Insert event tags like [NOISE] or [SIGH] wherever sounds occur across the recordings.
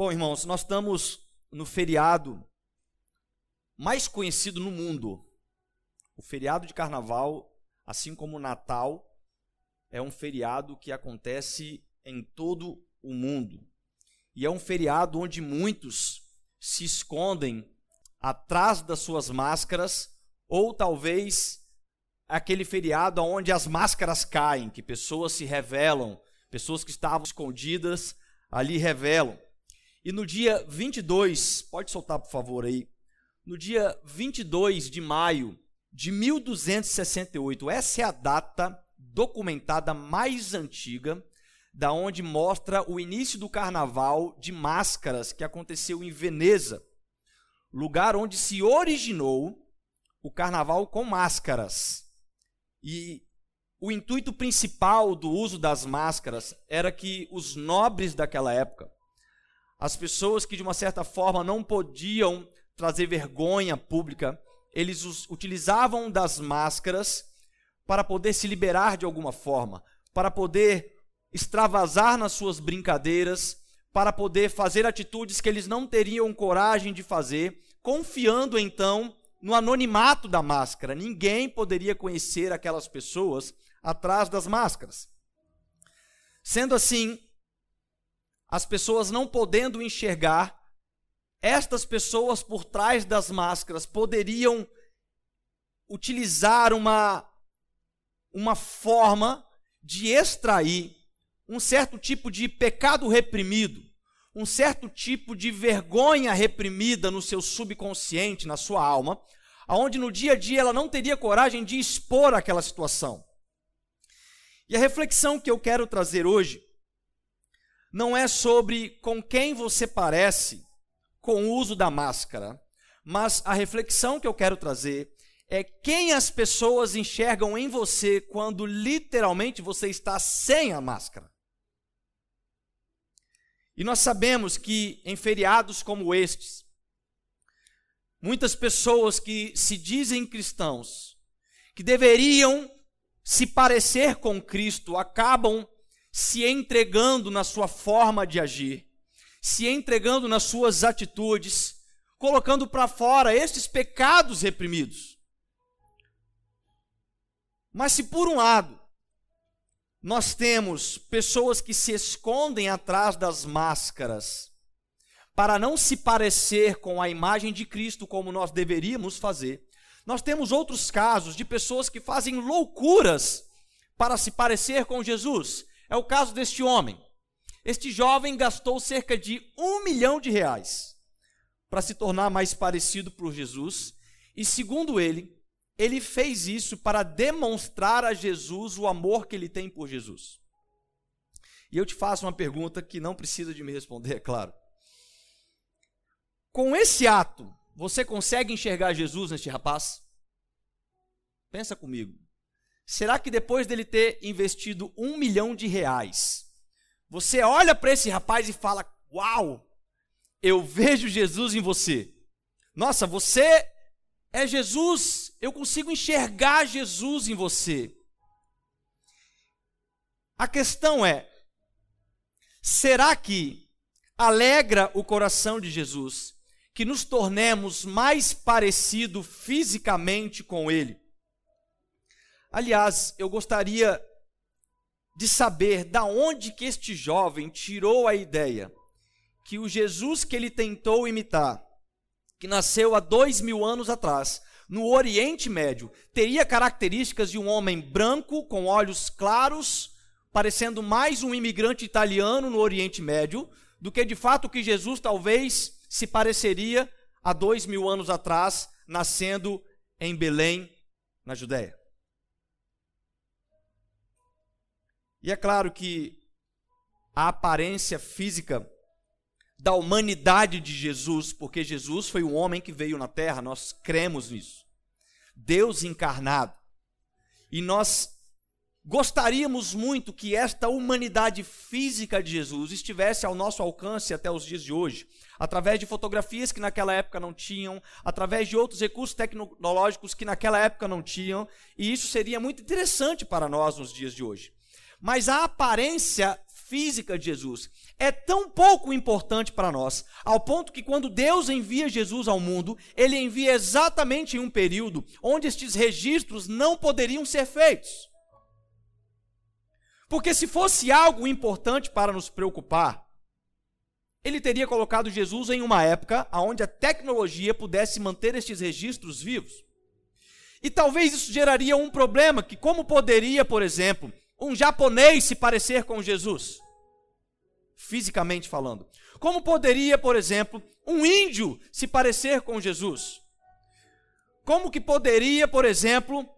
Bom, irmãos, nós estamos no feriado mais conhecido no mundo. O feriado de carnaval, assim como o Natal, é um feriado que acontece em todo o mundo. E é um feriado onde muitos se escondem atrás das suas máscaras, ou talvez aquele feriado onde as máscaras caem, que pessoas se revelam, pessoas que estavam escondidas ali revelam. E no dia 22, pode soltar por favor aí, no dia 22 de maio de 1268, essa é a data documentada mais antiga, da onde mostra o início do carnaval de máscaras que aconteceu em Veneza, lugar onde se originou o carnaval com máscaras. E o intuito principal do uso das máscaras era que os nobres daquela época, as pessoas que de uma certa forma não podiam trazer vergonha pública, eles utilizavam das máscaras para poder se liberar de alguma forma, para poder extravasar nas suas brincadeiras, para poder fazer atitudes que eles não teriam coragem de fazer, confiando então no anonimato da máscara. Ninguém poderia conhecer aquelas pessoas atrás das máscaras. Sendo assim, as pessoas não podendo enxergar, estas pessoas por trás das máscaras poderiam utilizar uma, uma forma de extrair um certo tipo de pecado reprimido, um certo tipo de vergonha reprimida no seu subconsciente, na sua alma, aonde no dia a dia ela não teria coragem de expor aquela situação. E a reflexão que eu quero trazer hoje não é sobre com quem você parece com o uso da máscara, mas a reflexão que eu quero trazer é quem as pessoas enxergam em você quando literalmente você está sem a máscara. E nós sabemos que em feriados como estes, muitas pessoas que se dizem cristãos, que deveriam se parecer com Cristo, acabam se entregando na sua forma de agir, se entregando nas suas atitudes, colocando para fora estes pecados reprimidos. Mas se por um lado nós temos pessoas que se escondem atrás das máscaras para não se parecer com a imagem de Cristo como nós deveríamos fazer. Nós temos outros casos de pessoas que fazem loucuras para se parecer com Jesus. É o caso deste homem. Este jovem gastou cerca de um milhão de reais para se tornar mais parecido por Jesus, e segundo ele, ele fez isso para demonstrar a Jesus o amor que ele tem por Jesus. E eu te faço uma pergunta que não precisa de me responder, [LAUGHS] é claro. Com esse ato, você consegue enxergar Jesus neste rapaz? Pensa comigo. Será que depois dele ter investido um milhão de reais, você olha para esse rapaz e fala: Uau, eu vejo Jesus em você. Nossa, você é Jesus, eu consigo enxergar Jesus em você. A questão é: será que alegra o coração de Jesus que nos tornemos mais parecido fisicamente com Ele? Aliás, eu gostaria de saber da onde que este jovem tirou a ideia que o Jesus que ele tentou imitar que nasceu há dois mil anos atrás, no Oriente Médio, teria características de um homem branco, com olhos claros, parecendo mais um imigrante italiano no Oriente Médio, do que de fato que Jesus talvez se pareceria há dois mil anos atrás, nascendo em Belém, na Judéia. E é claro que a aparência física da humanidade de Jesus, porque Jesus foi o homem que veio na terra, nós cremos nisso. Deus encarnado. E nós gostaríamos muito que esta humanidade física de Jesus estivesse ao nosso alcance até os dias de hoje, através de fotografias que naquela época não tinham, através de outros recursos tecnológicos que naquela época não tinham, e isso seria muito interessante para nós nos dias de hoje. Mas a aparência física de Jesus, é tão pouco importante para nós, ao ponto que quando Deus envia Jesus ao mundo, ele envia exatamente em um período onde estes registros não poderiam ser feitos. Porque se fosse algo importante para nos preocupar, ele teria colocado Jesus em uma época onde a tecnologia pudesse manter estes registros vivos. E talvez isso geraria um problema, que como poderia, por exemplo, um japonês se parecer com Jesus? fisicamente falando. Como poderia, por exemplo, um índio se parecer com Jesus? Como que poderia, por exemplo,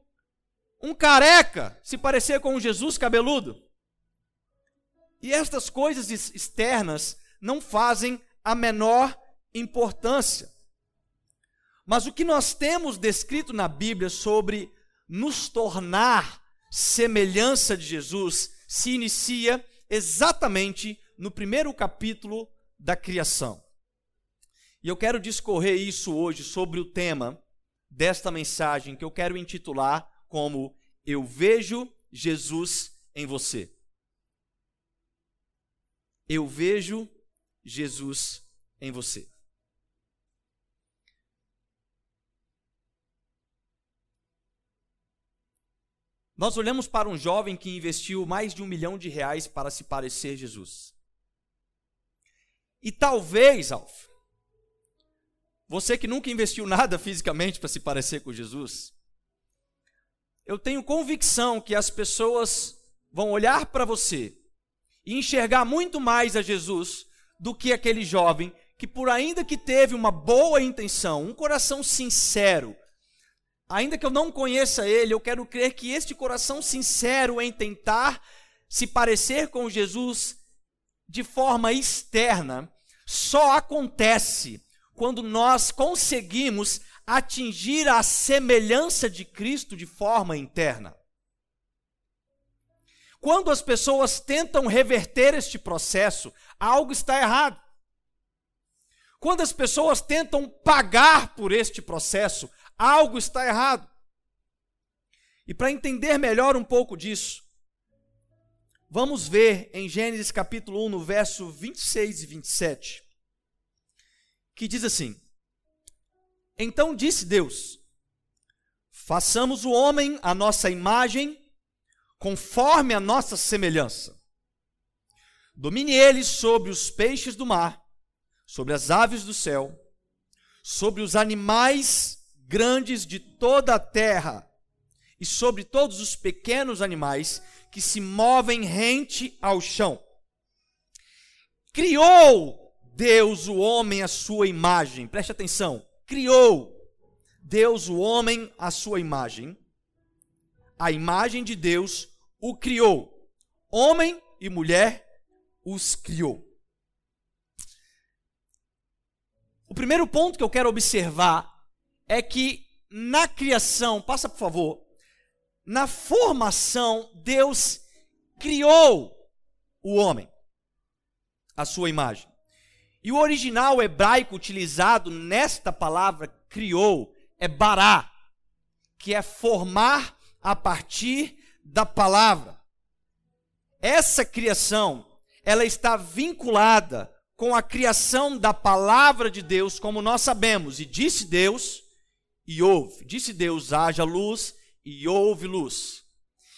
um careca se parecer com um Jesus cabeludo? E estas coisas externas não fazem a menor importância. Mas o que nós temos descrito na Bíblia sobre nos tornar semelhança de Jesus se inicia exatamente no primeiro capítulo da criação. E eu quero discorrer isso hoje sobre o tema desta mensagem que eu quero intitular como Eu vejo Jesus em você. Eu vejo Jesus em você. Nós olhamos para um jovem que investiu mais de um milhão de reais para se parecer Jesus. E talvez, Alf, você que nunca investiu nada fisicamente para se parecer com Jesus, eu tenho convicção que as pessoas vão olhar para você e enxergar muito mais a Jesus do que aquele jovem que, por ainda que teve uma boa intenção, um coração sincero, ainda que eu não conheça ele, eu quero crer que este coração sincero em tentar se parecer com Jesus de forma externa só acontece quando nós conseguimos atingir a semelhança de Cristo de forma interna. Quando as pessoas tentam reverter este processo, algo está errado. Quando as pessoas tentam pagar por este processo, algo está errado. E para entender melhor um pouco disso, Vamos ver em Gênesis capítulo 1, no verso 26 e 27, que diz assim: Então disse Deus: Façamos o homem a nossa imagem, conforme a nossa semelhança. Domine ele sobre os peixes do mar, sobre as aves do céu, sobre os animais grandes de toda a terra e sobre todos os pequenos animais que se movem rente ao chão. Criou Deus o homem à sua imagem. Preste atenção. Criou Deus o homem à sua imagem. A imagem de Deus o criou. Homem e mulher os criou. O primeiro ponto que eu quero observar é que na criação, passa por favor, na formação, Deus criou o homem, a sua imagem. E o original hebraico utilizado nesta palavra criou é bará, que é formar a partir da palavra. Essa criação, ela está vinculada com a criação da palavra de Deus, como nós sabemos. E disse Deus, e houve. Disse Deus, haja luz, e houve luz.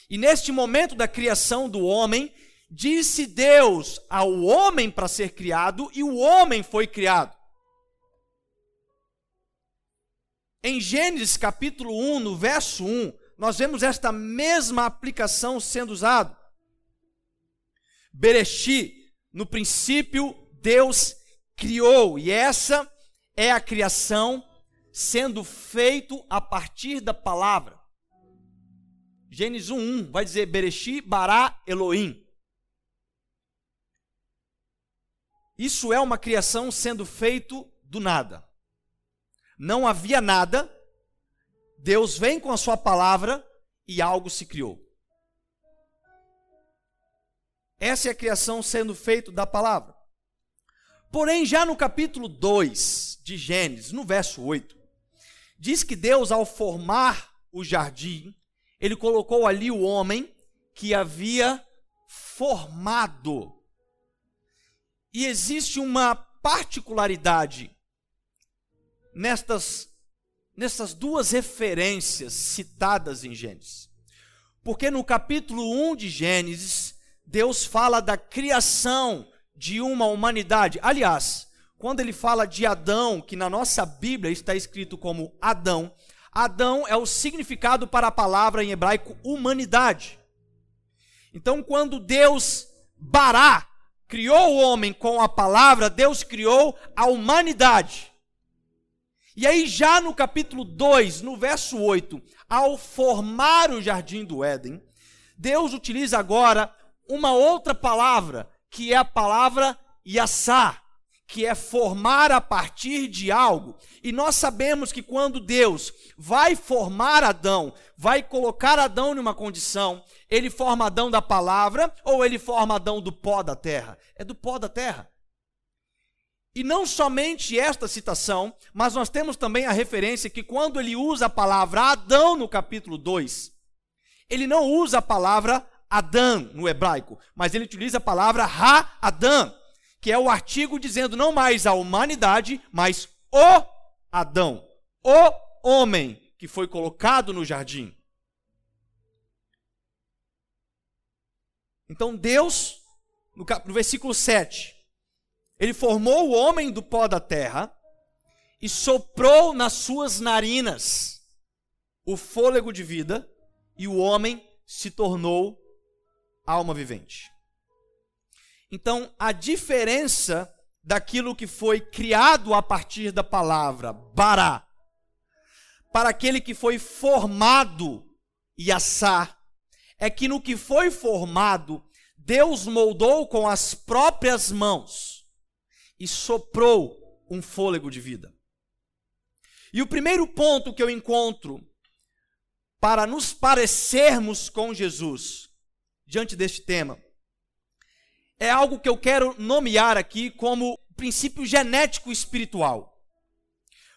E neste momento da criação do homem, disse Deus ao homem para ser criado, e o homem foi criado. Em Gênesis capítulo 1, no verso 1, nós vemos esta mesma aplicação sendo usada. Bereshi, no princípio, Deus criou, e essa é a criação sendo feito a partir da palavra. Gênesis 1:1 vai dizer Bereshi bara Elohim. Isso é uma criação sendo feito do nada. Não havia nada. Deus vem com a sua palavra e algo se criou. Essa é a criação sendo feito da palavra. Porém, já no capítulo 2 de Gênesis, no verso 8, diz que Deus, ao formar o jardim, ele colocou ali o homem que havia formado. E existe uma particularidade nestas, nessas duas referências citadas em Gênesis. Porque no capítulo 1 de Gênesis, Deus fala da criação de uma humanidade. Aliás, quando ele fala de Adão, que na nossa Bíblia está escrito como Adão, Adão é o significado para a palavra em hebraico humanidade. Então, quando Deus bará, criou o homem com a palavra, Deus criou a humanidade. E aí, já no capítulo 2, no verso 8, ao formar o jardim do Éden, Deus utiliza agora uma outra palavra, que é a palavra Yassá, que é formar a partir de algo. E nós sabemos que quando Deus vai formar Adão, vai colocar Adão numa condição, ele forma Adão da palavra ou ele forma Adão do pó da terra? É do pó da terra. E não somente esta citação, mas nós temos também a referência que quando ele usa a palavra Adão no capítulo 2, ele não usa a palavra Adão no hebraico, mas ele utiliza a palavra Ha-Adão, que é o artigo dizendo não mais a humanidade, mas o Adão, o homem que foi colocado no jardim. Então Deus, no, versículo 7, ele formou o homem do pó da terra e soprou nas suas narinas o fôlego de vida, e o homem se tornou alma vivente. Então, a diferença daquilo que foi criado a partir da palavra bará para aquele que foi formado Yassá é que no que foi formado Deus moldou com as próprias mãos e soprou um fôlego de vida. E o primeiro ponto que eu encontro para nos parecermos com Jesus diante deste tema é algo que eu quero nomear aqui como princípio genético espiritual.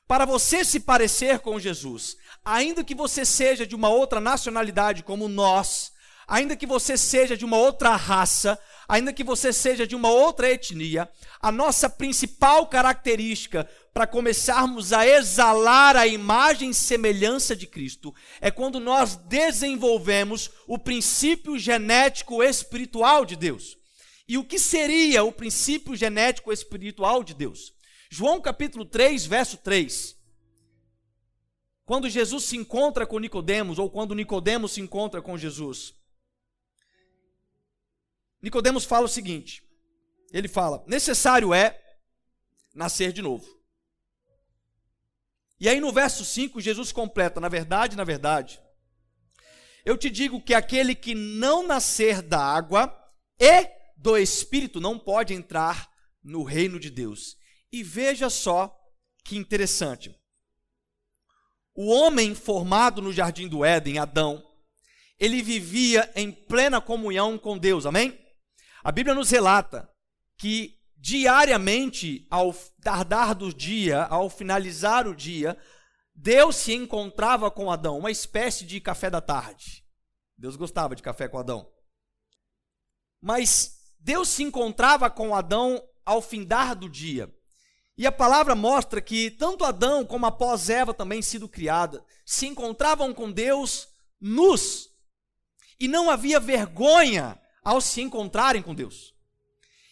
Para você se parecer com Jesus, ainda que você seja de uma outra nacionalidade como nós, ainda que você seja de uma outra raça, ainda que você seja de uma outra etnia, a nossa principal característica para começarmos a exalar a imagem e semelhança de Cristo é quando nós desenvolvemos o princípio genético espiritual de Deus. E o que seria o princípio genético espiritual de Deus? João capítulo 3, verso 3. Quando Jesus se encontra com Nicodemos ou quando Nicodemos se encontra com Jesus, Nicodemos fala o seguinte: ele fala, necessário é nascer de novo. E aí no verso 5, Jesus completa, na verdade, na verdade, eu te digo que aquele que não nascer da água e do Espírito não pode entrar no reino de Deus. E veja só que interessante. O homem formado no jardim do Éden, Adão, ele vivia em plena comunhão com Deus, amém? A Bíblia nos relata que diariamente, ao tardar do dia, ao finalizar o dia, Deus se encontrava com Adão, uma espécie de café da tarde. Deus gostava de café com Adão. Mas Deus se encontrava com Adão ao findar do dia. E a palavra mostra que tanto Adão como após Eva também sido criada, se encontravam com Deus nus. E não havia vergonha ao se encontrarem com Deus.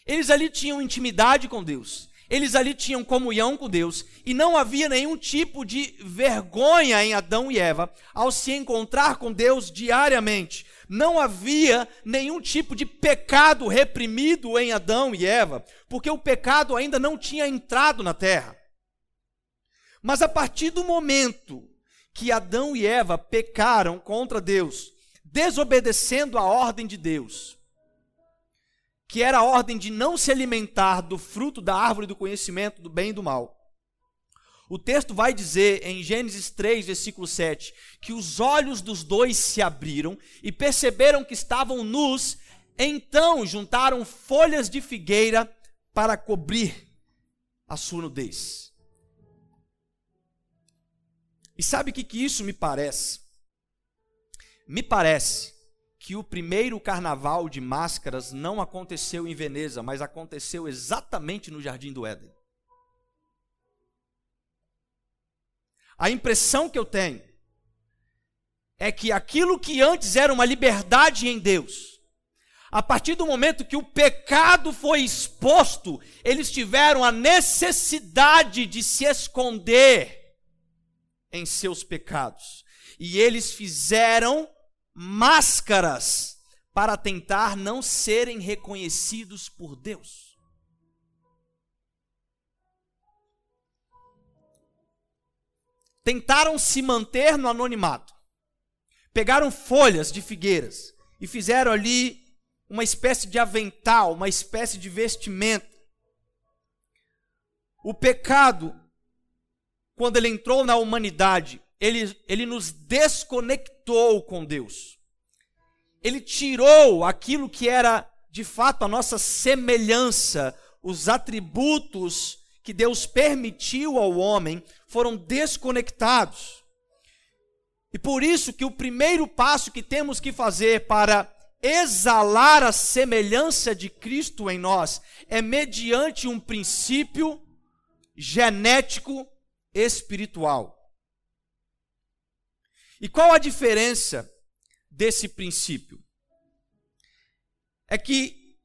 Eles ali tinham intimidade com Deus, eles ali tinham comunhão com Deus, e não havia nenhum tipo de vergonha em Adão e Eva ao se encontrar com Deus diariamente. Não havia nenhum tipo de pecado reprimido em Adão e Eva, porque o pecado ainda não tinha entrado na terra. Mas a partir do momento que Adão e Eva pecaram contra Deus, desobedecendo a ordem de Deus, que era a ordem de não se alimentar do fruto da árvore do conhecimento do bem e do mal. O texto vai dizer em Gênesis 3, versículo 7, que os olhos dos dois se abriram e perceberam que estavam nus, então juntaram folhas de figueira para cobrir a sua nudez. E sabe o que, que isso me parece? Me parece que o primeiro carnaval de máscaras não aconteceu em Veneza, mas aconteceu exatamente no Jardim do Éden. A impressão que eu tenho é que aquilo que antes era uma liberdade em Deus, a partir do momento que o pecado foi exposto, eles tiveram a necessidade de se esconder em seus pecados. E eles fizeram máscaras para tentar não serem reconhecidos por Deus. Tentaram se manter no anonimato. Pegaram folhas de figueiras e fizeram ali uma espécie de avental, uma espécie de vestimenta. O pecado, quando ele entrou na humanidade, ele, ele nos desconectou com Deus. Ele tirou aquilo que era de fato a nossa semelhança, os atributos que Deus permitiu ao homem foram desconectados. E por isso que o primeiro passo que temos que fazer para exalar a semelhança de Cristo em nós é mediante um princípio genético espiritual. E qual a diferença desse princípio? É que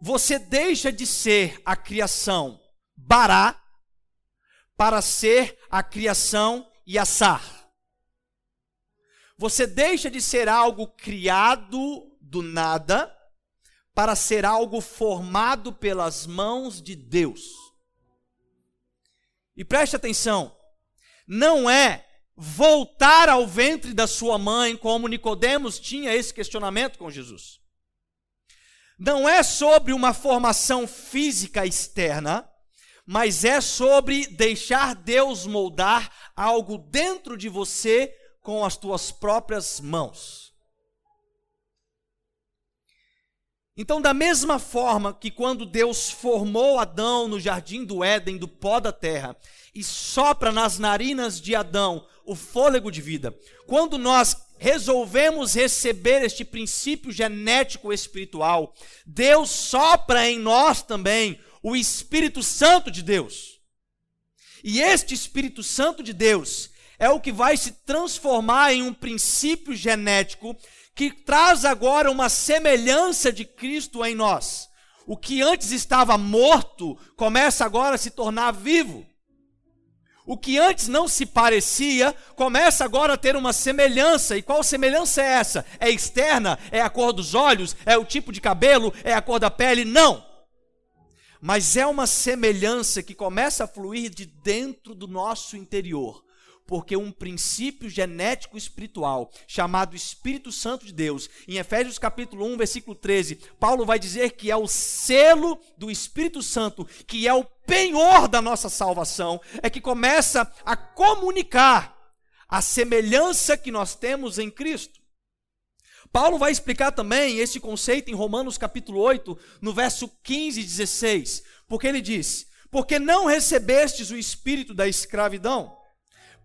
você deixa de ser a criação bará para ser a criação yassar. Você deixa de ser algo criado do nada para ser algo formado pelas mãos de Deus. E preste atenção, não é voltar ao ventre da sua mãe, como Nicodemos tinha esse questionamento com Jesus. Não é sobre uma formação física externa, mas é sobre deixar Deus moldar algo dentro de você com as tuas próprias mãos. Então, da mesma forma que quando Deus formou Adão no jardim do Éden, do pó da terra, e sopra nas narinas de Adão o fôlego de vida. Quando nós resolvemos receber este princípio genético espiritual, Deus sopra em nós também o Espírito Santo de Deus. E este Espírito Santo de Deus é o que vai se transformar em um princípio genético que traz agora uma semelhança de Cristo em nós. O que antes estava morto começa agora a se tornar vivo. O que antes não se parecia, começa agora a ter uma semelhança. E qual semelhança é essa? É externa? É a cor dos olhos? É o tipo de cabelo? É a cor da pele? Não. Mas é uma semelhança que começa a fluir de dentro do nosso interior porque um princípio genético espiritual, chamado Espírito Santo de Deus, em Efésios capítulo 1, versículo 13, Paulo vai dizer que é o selo do Espírito Santo, que é o penhor da nossa salvação, é que começa a comunicar a semelhança que nós temos em Cristo. Paulo vai explicar também esse conceito em Romanos capítulo 8, no verso 15 e 16, porque ele diz: Porque não recebestes o espírito da escravidão,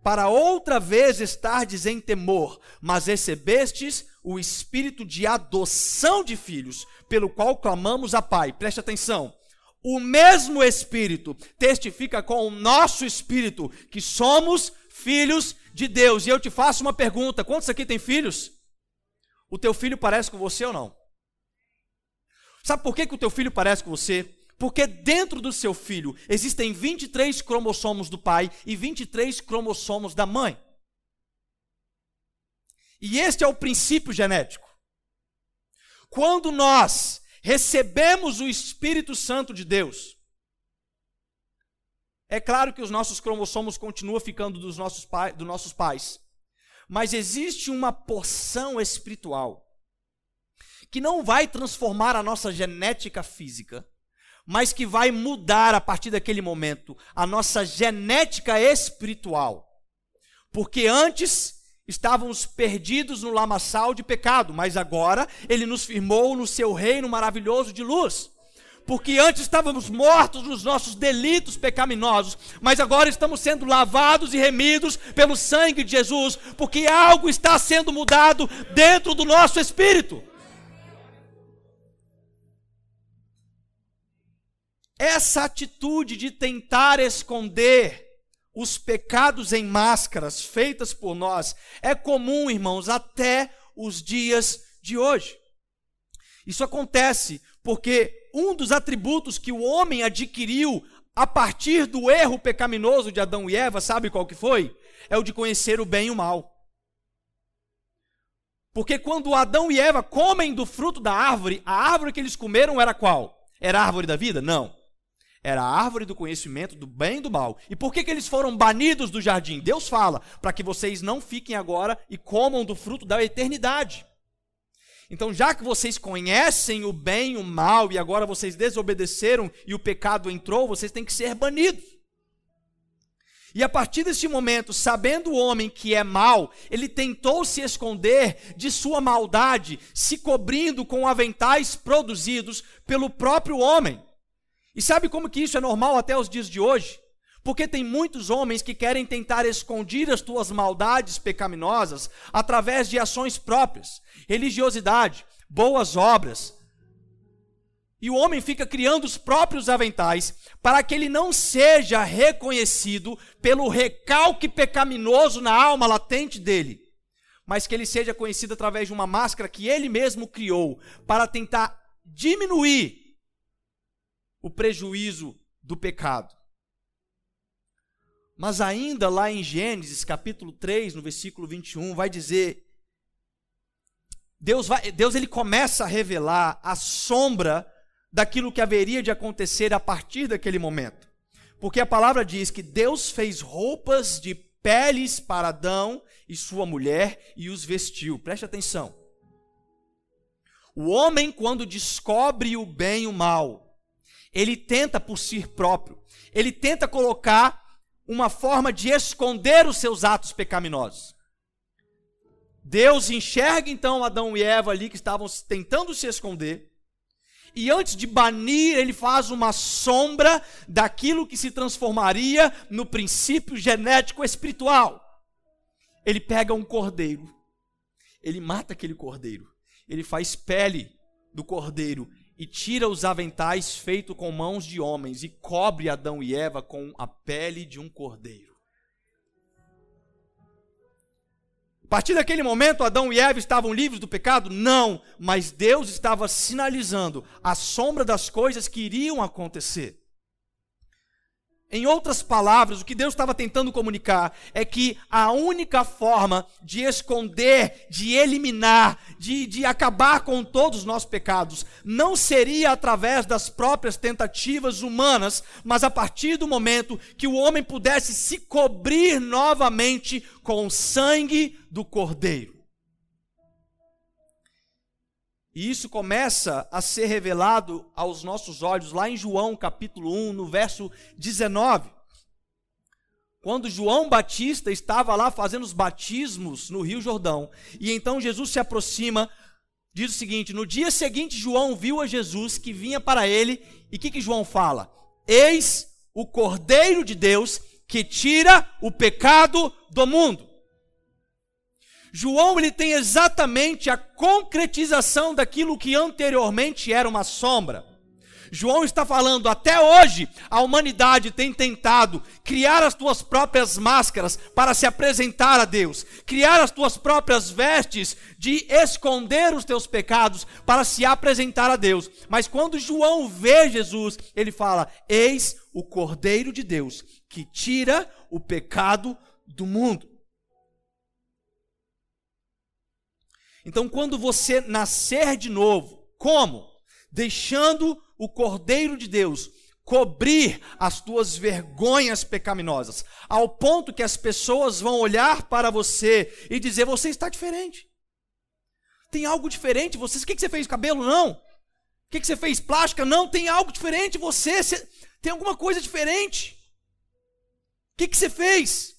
para outra vez estardes em temor, mas recebestes o espírito de adoção de filhos, pelo qual clamamos a Pai. Preste atenção. O mesmo Espírito testifica com o nosso espírito que somos filhos de Deus. E eu te faço uma pergunta: quantos aqui têm filhos? O teu filho parece com você ou não? Sabe por que, que o teu filho parece com você? Porque dentro do seu filho existem 23 cromossomos do pai e 23 cromossomos da mãe. E este é o princípio genético. Quando nós recebemos o Espírito Santo de Deus, é claro que os nossos cromossomos continuam ficando dos nossos, pai, dos nossos pais, mas existe uma porção espiritual que não vai transformar a nossa genética física, mas que vai mudar a partir daquele momento a nossa genética espiritual. Porque antes estávamos perdidos no lamaçal de pecado, mas agora ele nos firmou no seu reino maravilhoso de luz porque antes estávamos mortos nos nossos delitos pecaminosos, mas agora estamos sendo lavados e remidos pelo sangue de Jesus, porque algo está sendo mudado dentro do nosso espírito. Essa atitude de tentar esconder os pecados em máscaras feitas por nós é comum, irmãos, até os dias de hoje. Isso acontece porque um dos atributos que o homem adquiriu a partir do erro pecaminoso de Adão e Eva, sabe qual que foi? É o de conhecer o bem e o mal. Porque quando Adão e Eva comem do fruto da árvore, a árvore que eles comeram era qual? Era a árvore da vida? Não. Era a árvore do conhecimento do bem e do mal. E por que, que eles foram banidos do jardim? Deus fala: para que vocês não fiquem agora e comam do fruto da eternidade. Então, já que vocês conhecem o bem e o mal, e agora vocês desobedeceram e o pecado entrou, vocês têm que ser banidos. E a partir deste momento, sabendo o homem que é mal, ele tentou se esconder de sua maldade, se cobrindo com aventais produzidos pelo próprio homem. E sabe como que isso é normal até os dias de hoje? Porque tem muitos homens que querem tentar esconder as tuas maldades pecaminosas através de ações próprias, religiosidade, boas obras. E o homem fica criando os próprios aventais para que ele não seja reconhecido pelo recalque pecaminoso na alma latente dele, mas que ele seja conhecido através de uma máscara que ele mesmo criou para tentar diminuir o prejuízo do pecado. Mas ainda lá em Gênesis, capítulo 3, no versículo 21, vai dizer Deus vai, Deus ele começa a revelar a sombra daquilo que haveria de acontecer a partir daquele momento. Porque a palavra diz que Deus fez roupas de peles para Adão e sua mulher e os vestiu. Preste atenção. O homem, quando descobre o bem e o mal, ele tenta por si próprio, ele tenta colocar uma forma de esconder os seus atos pecaminosos. Deus enxerga então Adão e Eva ali que estavam tentando se esconder. E antes de banir, ele faz uma sombra daquilo que se transformaria no princípio genético espiritual. Ele pega um cordeiro, ele mata aquele cordeiro, ele faz pele do cordeiro e tira os aventais feitos com mãos de homens e cobre Adão e Eva com a pele de um cordeiro. A partir daquele momento, Adão e Eva estavam livres do pecado? Não, mas Deus estava sinalizando a sombra das coisas que iriam acontecer. Em outras palavras, o que Deus estava tentando comunicar é que a única forma de esconder, de eliminar, de, de acabar com todos os nossos pecados, não seria através das próprias tentativas humanas, mas a partir do momento que o homem pudesse se cobrir novamente com o sangue do Cordeiro. E isso começa a ser revelado aos nossos olhos lá em João capítulo 1, no verso 19. Quando João Batista estava lá fazendo os batismos no Rio Jordão, e então Jesus se aproxima, diz o seguinte: No dia seguinte, João viu a Jesus que vinha para ele, e o que, que João fala? Eis o Cordeiro de Deus que tira o pecado do mundo. João ele tem exatamente a concretização daquilo que anteriormente era uma sombra. João está falando, até hoje a humanidade tem tentado criar as tuas próprias máscaras para se apresentar a Deus, criar as tuas próprias vestes de esconder os teus pecados para se apresentar a Deus. Mas quando João vê Jesus, ele fala: Eis o Cordeiro de Deus que tira o pecado do mundo. Então, quando você nascer de novo, como? Deixando o Cordeiro de Deus cobrir as tuas vergonhas pecaminosas, ao ponto que as pessoas vão olhar para você e dizer: Você está diferente. Tem algo diferente. Você, o que você fez? Cabelo? Não. O que você fez? Plástica? Não. Tem algo diferente. Você, você tem alguma coisa diferente. O que você fez?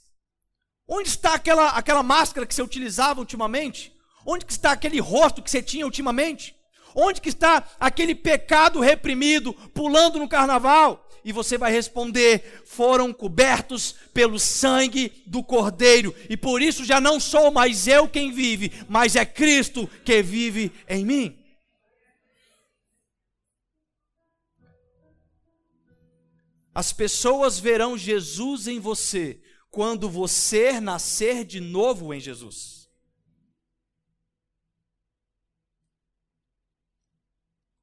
Onde está aquela, aquela máscara que você utilizava ultimamente? Onde que está aquele rosto que você tinha ultimamente? Onde que está aquele pecado reprimido pulando no carnaval? E você vai responder: foram cobertos pelo sangue do Cordeiro, e por isso já não sou mais eu quem vive, mas é Cristo que vive em mim. As pessoas verão Jesus em você quando você nascer de novo em Jesus.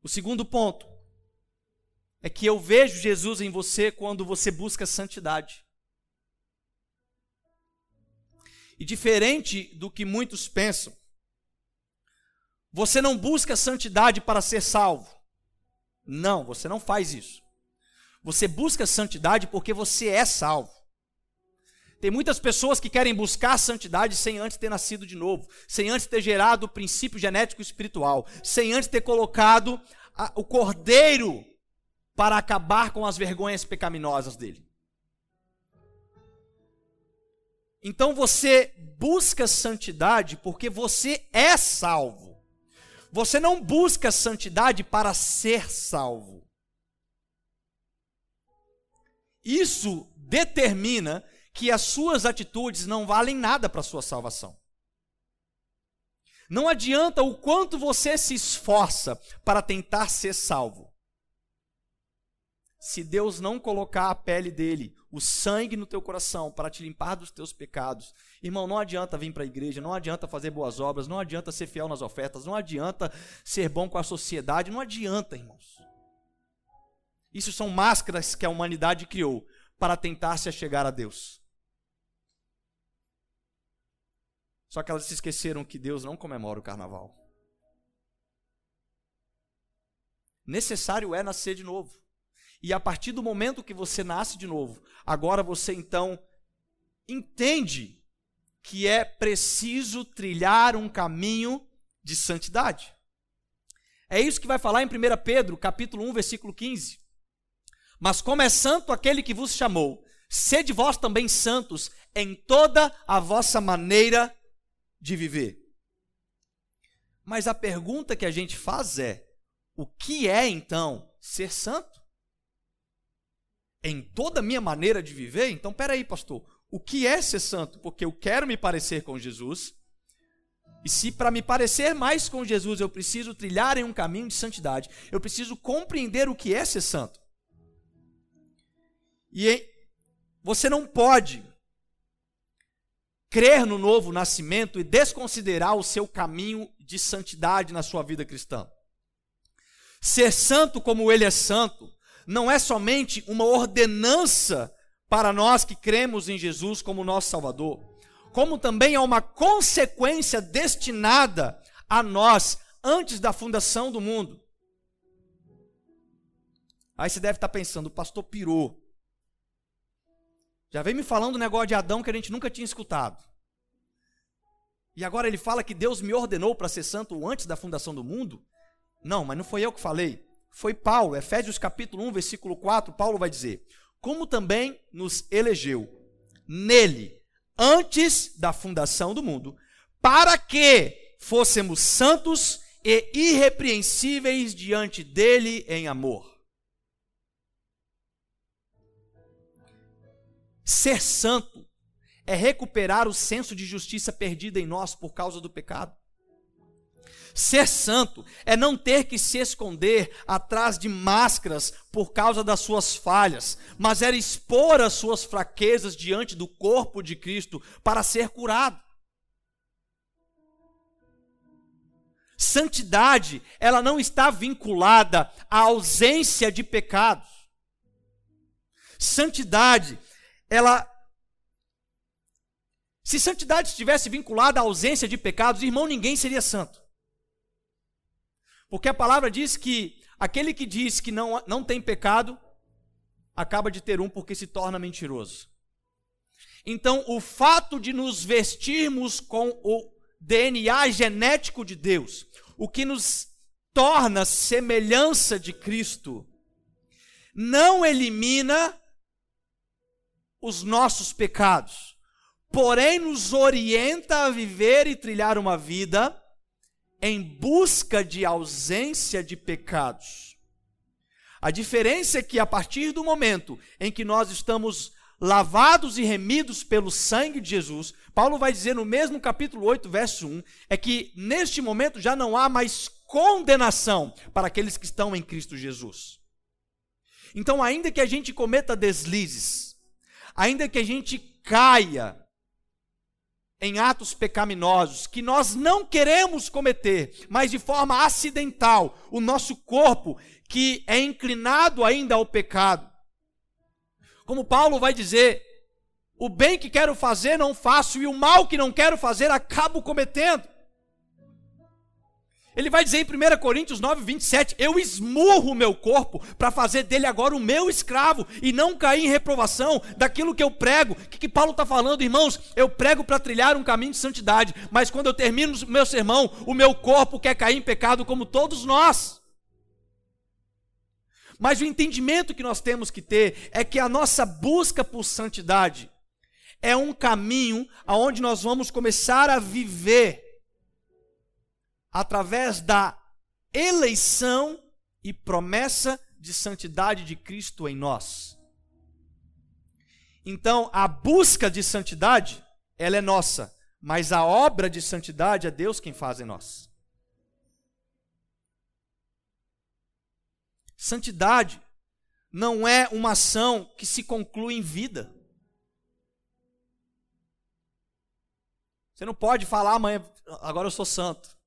O segundo ponto é que eu vejo Jesus em você quando você busca santidade. E diferente do que muitos pensam, você não busca santidade para ser salvo. Não, você não faz isso. Você busca santidade porque você é salvo. Tem muitas pessoas que querem buscar santidade sem antes ter nascido de novo, sem antes ter gerado o princípio genético espiritual, sem antes ter colocado a, o cordeiro para acabar com as vergonhas pecaminosas dele. Então você busca santidade porque você é salvo. Você não busca santidade para ser salvo. Isso determina que as suas atitudes não valem nada para a sua salvação. Não adianta o quanto você se esforça para tentar ser salvo. Se Deus não colocar a pele dele, o sangue no teu coração para te limpar dos teus pecados, irmão, não adianta vir para a igreja, não adianta fazer boas obras, não adianta ser fiel nas ofertas, não adianta ser bom com a sociedade, não adianta, irmãos. Isso são máscaras que a humanidade criou para tentar se achegar a Deus. Só que elas se esqueceram que Deus não comemora o carnaval. Necessário é nascer de novo. E a partir do momento que você nasce de novo, agora você então entende que é preciso trilhar um caminho de santidade. É isso que vai falar em 1 Pedro, capítulo 1, versículo 15. Mas como é santo aquele que vos chamou, sede vós também santos em toda a vossa maneira de viver. Mas a pergunta que a gente faz é: o que é então ser santo? Em toda a minha maneira de viver? Então, peraí, pastor, o que é ser santo? Porque eu quero me parecer com Jesus. E se para me parecer mais com Jesus eu preciso trilhar em um caminho de santidade, eu preciso compreender o que é ser santo. E você não pode crer no novo nascimento e desconsiderar o seu caminho de santidade na sua vida cristã. Ser santo como ele é santo não é somente uma ordenança para nós que cremos em Jesus como nosso Salvador, como também é uma consequência destinada a nós antes da fundação do mundo. Aí você deve estar pensando, o pastor pirou. Já vem me falando o negócio de Adão que a gente nunca tinha escutado. E agora ele fala que Deus me ordenou para ser santo antes da fundação do mundo? Não, mas não foi eu que falei. Foi Paulo, Efésios capítulo 1, versículo 4, Paulo vai dizer: "Como também nos elegeu nele antes da fundação do mundo, para que fôssemos santos e irrepreensíveis diante dele em amor." Ser santo é recuperar o senso de justiça perdida em nós por causa do pecado. Ser santo é não ter que se esconder atrás de máscaras por causa das suas falhas, mas era expor as suas fraquezas diante do corpo de Cristo para ser curado. Santidade, ela não está vinculada à ausência de pecados. Santidade, ela se santidade estivesse vinculada à ausência de pecados, irmão, ninguém seria santo. Porque a palavra diz que aquele que diz que não, não tem pecado, acaba de ter um porque se torna mentiroso. Então, o fato de nos vestirmos com o DNA genético de Deus, o que nos torna semelhança de Cristo, não elimina os nossos pecados, porém nos orienta a viver e trilhar uma vida em busca de ausência de pecados. A diferença é que a partir do momento em que nós estamos lavados e remidos pelo sangue de Jesus, Paulo vai dizer no mesmo capítulo 8, verso 1, é que neste momento já não há mais condenação para aqueles que estão em Cristo Jesus. Então, ainda que a gente cometa deslizes, ainda que a gente caia em atos pecaminosos que nós não queremos cometer, mas de forma acidental, o nosso corpo que é inclinado ainda ao pecado. Como Paulo vai dizer, o bem que quero fazer não faço e o mal que não quero fazer acabo cometendo. Ele vai dizer em 1 Coríntios 9, 27, eu esmurro o meu corpo para fazer dele agora o meu escravo e não cair em reprovação daquilo que eu prego. O que, que Paulo está falando, irmãos? Eu prego para trilhar um caminho de santidade, mas quando eu termino o meu sermão, o meu corpo quer cair em pecado como todos nós. Mas o entendimento que nós temos que ter é que a nossa busca por santidade é um caminho aonde nós vamos começar a viver através da eleição e promessa de santidade de Cristo em nós. Então, a busca de santidade, ela é nossa, mas a obra de santidade é Deus quem faz em nós. Santidade não é uma ação que se conclui em vida. Você não pode falar amanhã, agora eu sou santo.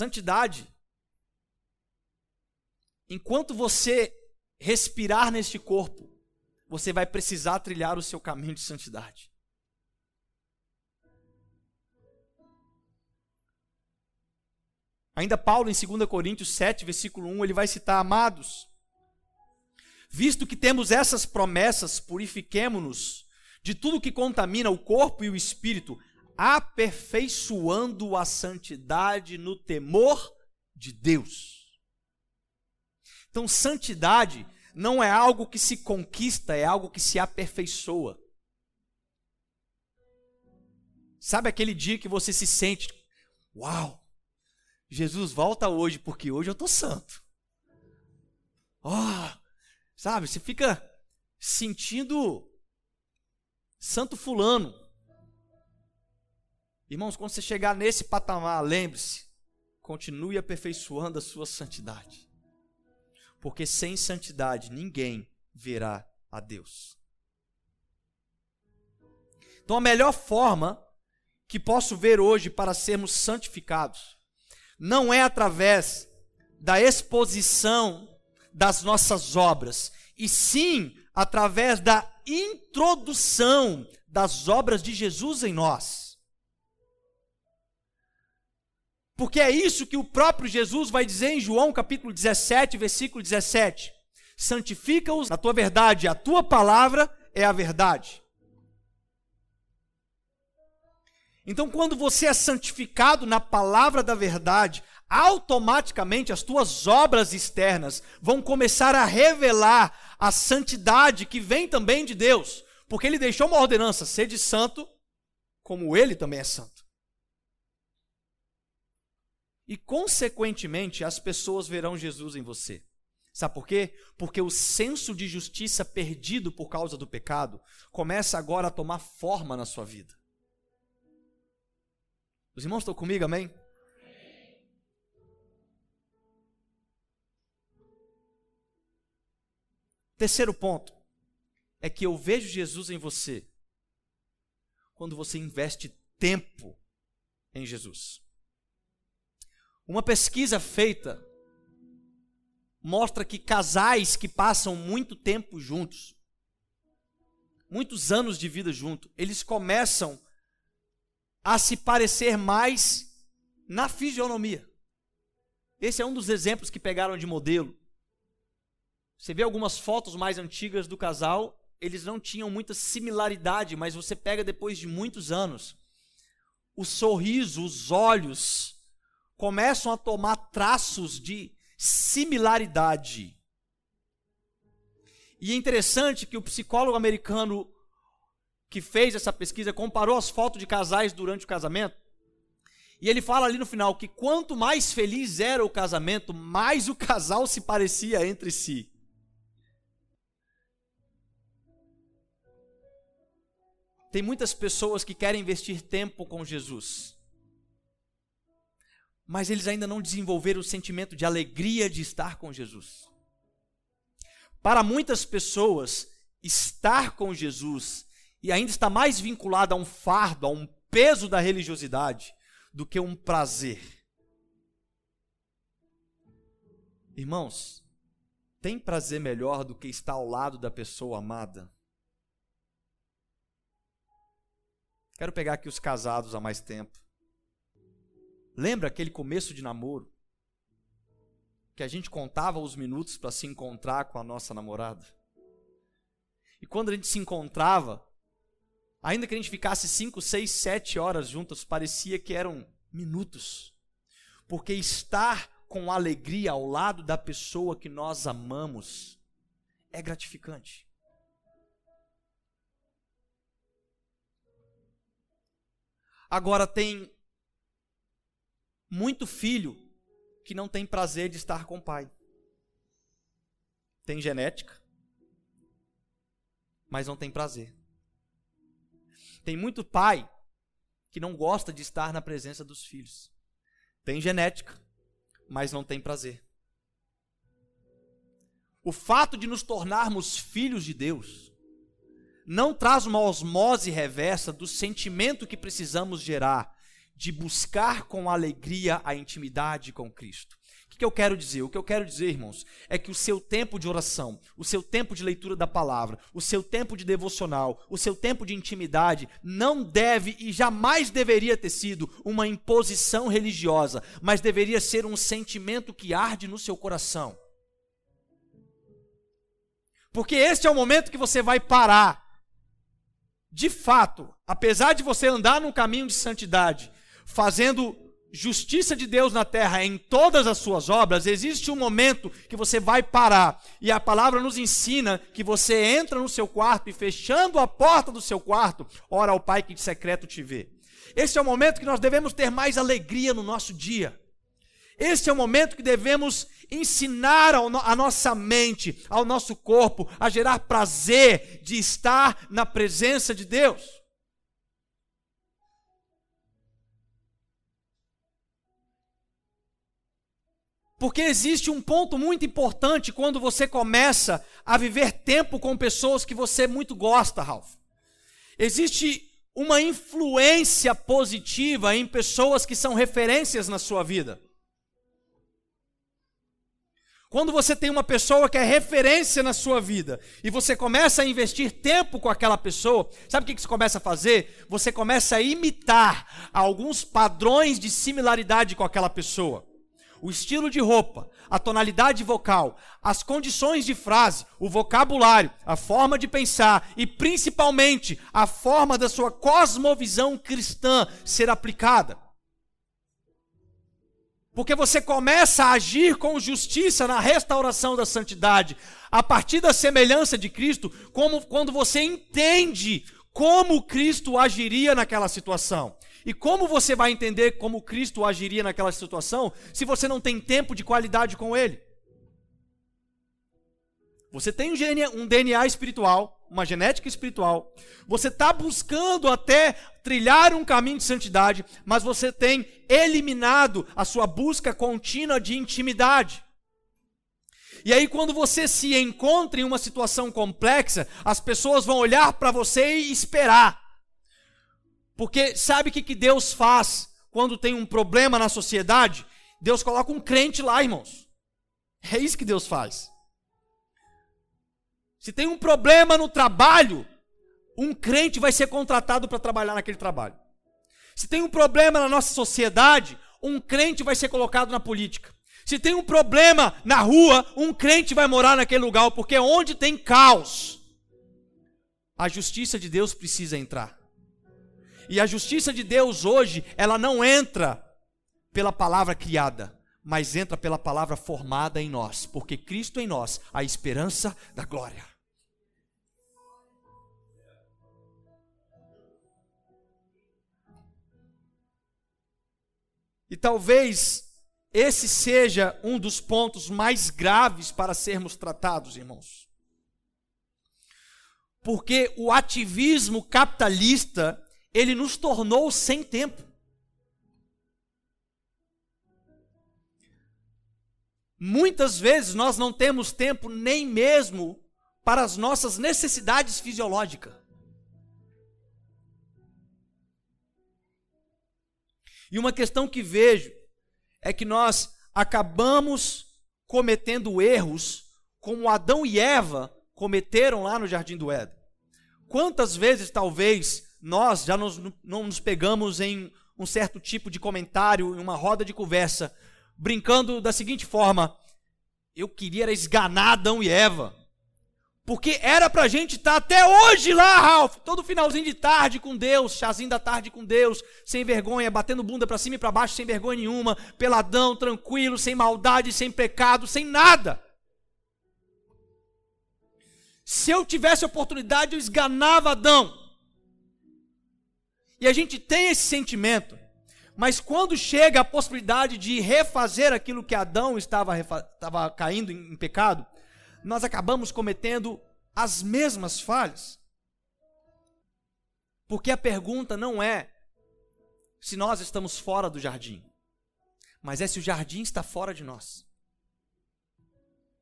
Santidade. Enquanto você respirar neste corpo, você vai precisar trilhar o seu caminho de santidade. Ainda Paulo, em 2 Coríntios 7, versículo 1, ele vai citar: Amados, visto que temos essas promessas, purifiquemo-nos de tudo que contamina o corpo e o espírito, aperfeiçoando a santidade no temor de Deus. Então, santidade não é algo que se conquista, é algo que se aperfeiçoa. Sabe aquele dia que você se sente, uau, Jesus volta hoje, porque hoje eu estou santo. Oh, sabe, você fica sentindo santo fulano. Irmãos, quando você chegar nesse patamar, lembre-se, continue aperfeiçoando a sua santidade. Porque sem santidade ninguém verá a Deus. Então a melhor forma que posso ver hoje para sermos santificados não é através da exposição das nossas obras, e sim através da introdução das obras de Jesus em nós. Porque é isso que o próprio Jesus vai dizer em João capítulo 17, versículo 17: Santifica-os na tua verdade, a tua palavra é a verdade. Então, quando você é santificado na palavra da verdade, automaticamente as tuas obras externas vão começar a revelar a santidade que vem também de Deus, porque ele deixou uma ordenança: sede santo, como ele também é santo. E, consequentemente, as pessoas verão Jesus em você. Sabe por quê? Porque o senso de justiça perdido por causa do pecado começa agora a tomar forma na sua vida. Os irmãos estão comigo, amém? Terceiro ponto é que eu vejo Jesus em você quando você investe tempo em Jesus. Uma pesquisa feita mostra que casais que passam muito tempo juntos, muitos anos de vida junto, eles começam a se parecer mais na fisionomia. Esse é um dos exemplos que pegaram de modelo. Você vê algumas fotos mais antigas do casal, eles não tinham muita similaridade, mas você pega depois de muitos anos, o sorriso, os olhos, começam a tomar traços de similaridade. E é interessante que o psicólogo americano que fez essa pesquisa comparou as fotos de casais durante o casamento. E ele fala ali no final que quanto mais feliz era o casamento, mais o casal se parecia entre si. Tem muitas pessoas que querem investir tempo com Jesus mas eles ainda não desenvolveram o sentimento de alegria de estar com Jesus. Para muitas pessoas, estar com Jesus e ainda está mais vinculado a um fardo, a um peso da religiosidade, do que um prazer. Irmãos, tem prazer melhor do que estar ao lado da pessoa amada? Quero pegar aqui os casados há mais tempo. Lembra aquele começo de namoro? Que a gente contava os minutos para se encontrar com a nossa namorada? E quando a gente se encontrava, ainda que a gente ficasse 5, 6, 7 horas juntos, parecia que eram minutos. Porque estar com alegria ao lado da pessoa que nós amamos é gratificante. Agora tem muito filho que não tem prazer de estar com o pai. Tem genética, mas não tem prazer. Tem muito pai que não gosta de estar na presença dos filhos. Tem genética, mas não tem prazer. O fato de nos tornarmos filhos de Deus não traz uma osmose reversa do sentimento que precisamos gerar de buscar com alegria a intimidade com Cristo que eu quero dizer? O que eu quero dizer, irmãos, é que o seu tempo de oração, o seu tempo de leitura da palavra, o seu tempo de devocional, o seu tempo de intimidade não deve e jamais deveria ter sido uma imposição religiosa, mas deveria ser um sentimento que arde no seu coração. Porque este é o momento que você vai parar. De fato, apesar de você andar num caminho de santidade, fazendo justiça de Deus na terra em todas as suas obras, existe um momento que você vai parar. E a palavra nos ensina que você entra no seu quarto e fechando a porta do seu quarto, ora ao Pai que de secreto te vê. Esse é o momento que nós devemos ter mais alegria no nosso dia. Esse é o momento que devemos ensinar a nossa mente, ao nosso corpo, a gerar prazer de estar na presença de Deus. Porque existe um ponto muito importante quando você começa a viver tempo com pessoas que você muito gosta, Ralph. Existe uma influência positiva em pessoas que são referências na sua vida. Quando você tem uma pessoa que é referência na sua vida e você começa a investir tempo com aquela pessoa, sabe o que você começa a fazer? Você começa a imitar alguns padrões de similaridade com aquela pessoa o estilo de roupa, a tonalidade vocal, as condições de frase, o vocabulário, a forma de pensar e principalmente a forma da sua cosmovisão cristã ser aplicada. Porque você começa a agir com justiça na restauração da santidade, a partir da semelhança de Cristo, como quando você entende como Cristo agiria naquela situação. E como você vai entender como Cristo agiria naquela situação se você não tem tempo de qualidade com Ele? Você tem um DNA espiritual, uma genética espiritual. Você está buscando até trilhar um caminho de santidade, mas você tem eliminado a sua busca contínua de intimidade. E aí, quando você se encontra em uma situação complexa, as pessoas vão olhar para você e esperar. Porque sabe o que, que Deus faz quando tem um problema na sociedade? Deus coloca um crente lá, irmãos. É isso que Deus faz. Se tem um problema no trabalho, um crente vai ser contratado para trabalhar naquele trabalho. Se tem um problema na nossa sociedade, um crente vai ser colocado na política. Se tem um problema na rua, um crente vai morar naquele lugar, porque onde tem caos, a justiça de Deus precisa entrar. E a justiça de Deus hoje, ela não entra pela palavra criada, mas entra pela palavra formada em nós, porque Cristo em nós, a esperança da glória. E talvez esse seja um dos pontos mais graves para sermos tratados, irmãos. Porque o ativismo capitalista ele nos tornou sem tempo. Muitas vezes nós não temos tempo nem mesmo para as nossas necessidades fisiológicas. E uma questão que vejo é que nós acabamos cometendo erros como Adão e Eva cometeram lá no jardim do Éden. Quantas vezes talvez nós já nos, não nos pegamos em um certo tipo de comentário, em uma roda de conversa, brincando da seguinte forma: eu queria esganar Adão e Eva. Porque era pra gente estar tá até hoje lá, Ralph, todo finalzinho de tarde com Deus, chazinho da tarde com Deus, sem vergonha, batendo bunda para cima e para baixo, sem vergonha nenhuma, peladão, tranquilo, sem maldade, sem pecado, sem nada. Se eu tivesse oportunidade, eu esganava Adão. E a gente tem esse sentimento. Mas quando chega a possibilidade de refazer aquilo que Adão estava, estava caindo em, em pecado, nós acabamos cometendo as mesmas falhas. Porque a pergunta não é se nós estamos fora do jardim, mas é se o jardim está fora de nós.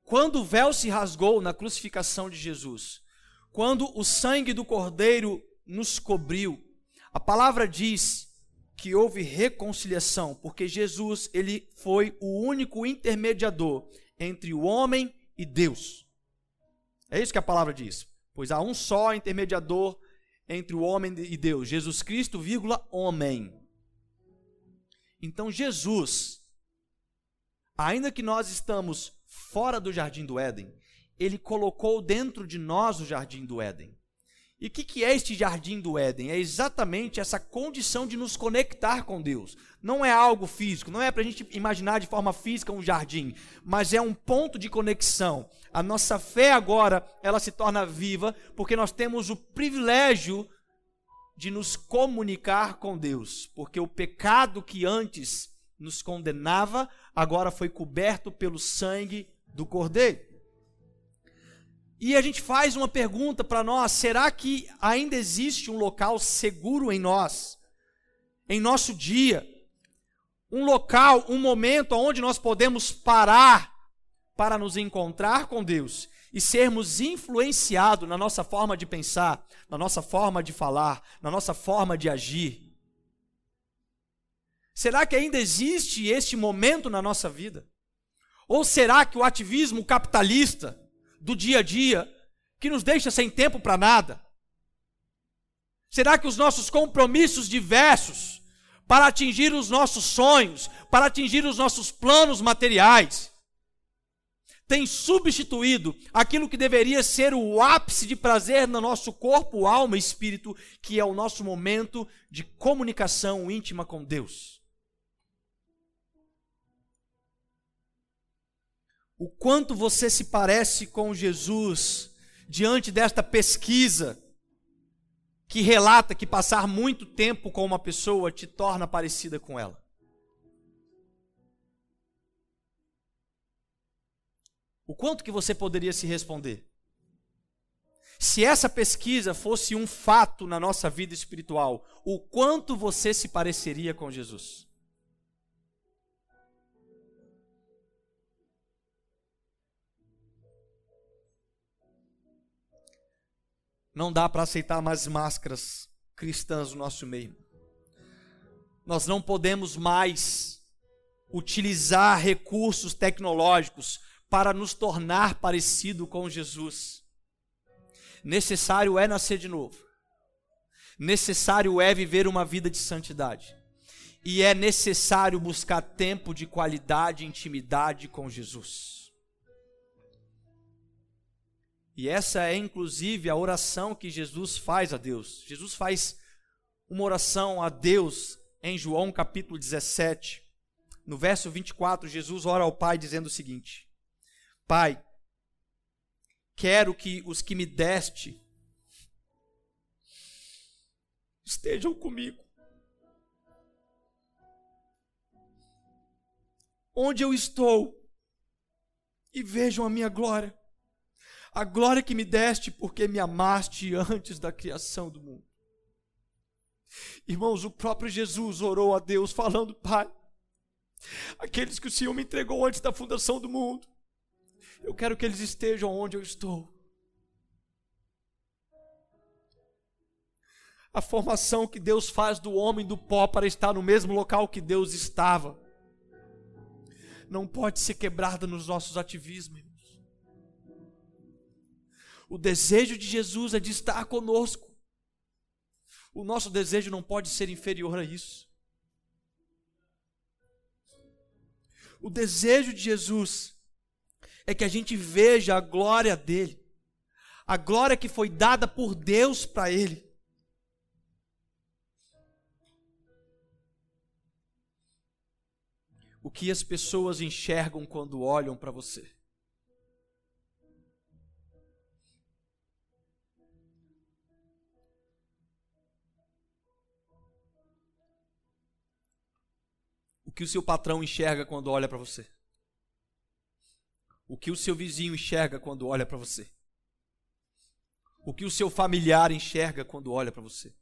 Quando o véu se rasgou na crucificação de Jesus, quando o sangue do Cordeiro nos cobriu, a palavra diz que houve reconciliação, porque Jesus, ele foi o único intermediador entre o homem e Deus. É isso que a palavra diz. Pois há um só intermediador entre o homem e Deus, Jesus Cristo, vírgula, homem. Então Jesus, ainda que nós estamos fora do jardim do Éden, ele colocou dentro de nós o jardim do Éden. E o que, que é este jardim do Éden? É exatamente essa condição de nos conectar com Deus. Não é algo físico, não é para a gente imaginar de forma física um jardim, mas é um ponto de conexão. A nossa fé agora, ela se torna viva, porque nós temos o privilégio de nos comunicar com Deus, porque o pecado que antes nos condenava, agora foi coberto pelo sangue do Cordeiro. E a gente faz uma pergunta para nós: será que ainda existe um local seguro em nós, em nosso dia? Um local, um momento onde nós podemos parar para nos encontrar com Deus e sermos influenciados na nossa forma de pensar, na nossa forma de falar, na nossa forma de agir? Será que ainda existe este momento na nossa vida? Ou será que o ativismo capitalista, do dia a dia, que nos deixa sem tempo para nada? Será que os nossos compromissos diversos para atingir os nossos sonhos, para atingir os nossos planos materiais, têm substituído aquilo que deveria ser o ápice de prazer no nosso corpo, alma e espírito, que é o nosso momento de comunicação íntima com Deus? O quanto você se parece com Jesus diante desta pesquisa que relata que passar muito tempo com uma pessoa te torna parecida com ela. O quanto que você poderia se responder? Se essa pesquisa fosse um fato na nossa vida espiritual, o quanto você se pareceria com Jesus? Não dá para aceitar mais máscaras cristãs no nosso meio. Nós não podemos mais utilizar recursos tecnológicos para nos tornar parecido com Jesus. Necessário é nascer de novo. Necessário é viver uma vida de santidade. E é necessário buscar tempo de qualidade e intimidade com Jesus. E essa é inclusive a oração que Jesus faz a Deus. Jesus faz uma oração a Deus em João capítulo 17. No verso 24, Jesus ora ao Pai dizendo o seguinte: Pai, quero que os que me deste estejam comigo. Onde eu estou e vejam a minha glória a glória que me deste porque me amaste antes da criação do mundo. Irmãos, o próprio Jesus orou a Deus falando: Pai, Aqueles que o Senhor me entregou antes da fundação do mundo. Eu quero que eles estejam onde eu estou. A formação que Deus faz do homem do pó para estar no mesmo local que Deus estava não pode ser quebrada nos nossos ativismos. O desejo de Jesus é de estar conosco. O nosso desejo não pode ser inferior a isso. O desejo de Jesus é que a gente veja a glória dele, a glória que foi dada por Deus para ele. O que as pessoas enxergam quando olham para você? Que o seu patrão enxerga quando olha para você? O que o seu vizinho enxerga quando olha para você? O que o seu familiar enxerga quando olha para você?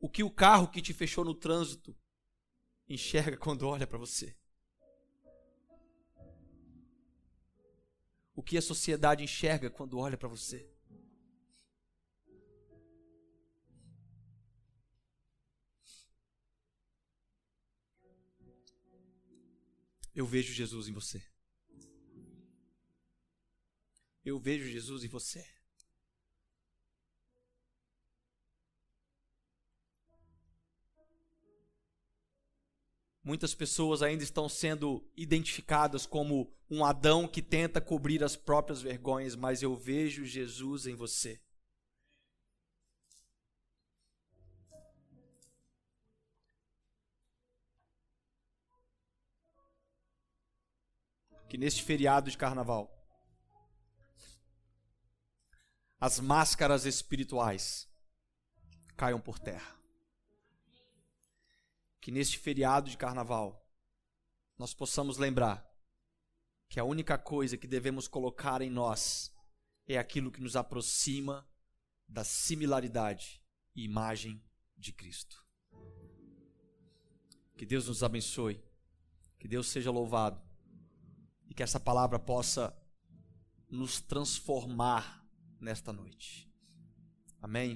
O que o carro que te fechou no trânsito enxerga quando olha para você? O que a sociedade enxerga quando olha para você? Eu vejo Jesus em você. Eu vejo Jesus em você. Muitas pessoas ainda estão sendo identificadas como um Adão que tenta cobrir as próprias vergonhas, mas eu vejo Jesus em você. Que neste feriado de carnaval as máscaras espirituais caiam por terra. Que neste feriado de carnaval nós possamos lembrar que a única coisa que devemos colocar em nós é aquilo que nos aproxima da similaridade e imagem de Cristo. Que Deus nos abençoe. Que Deus seja louvado e que essa palavra possa nos transformar nesta noite. Amém.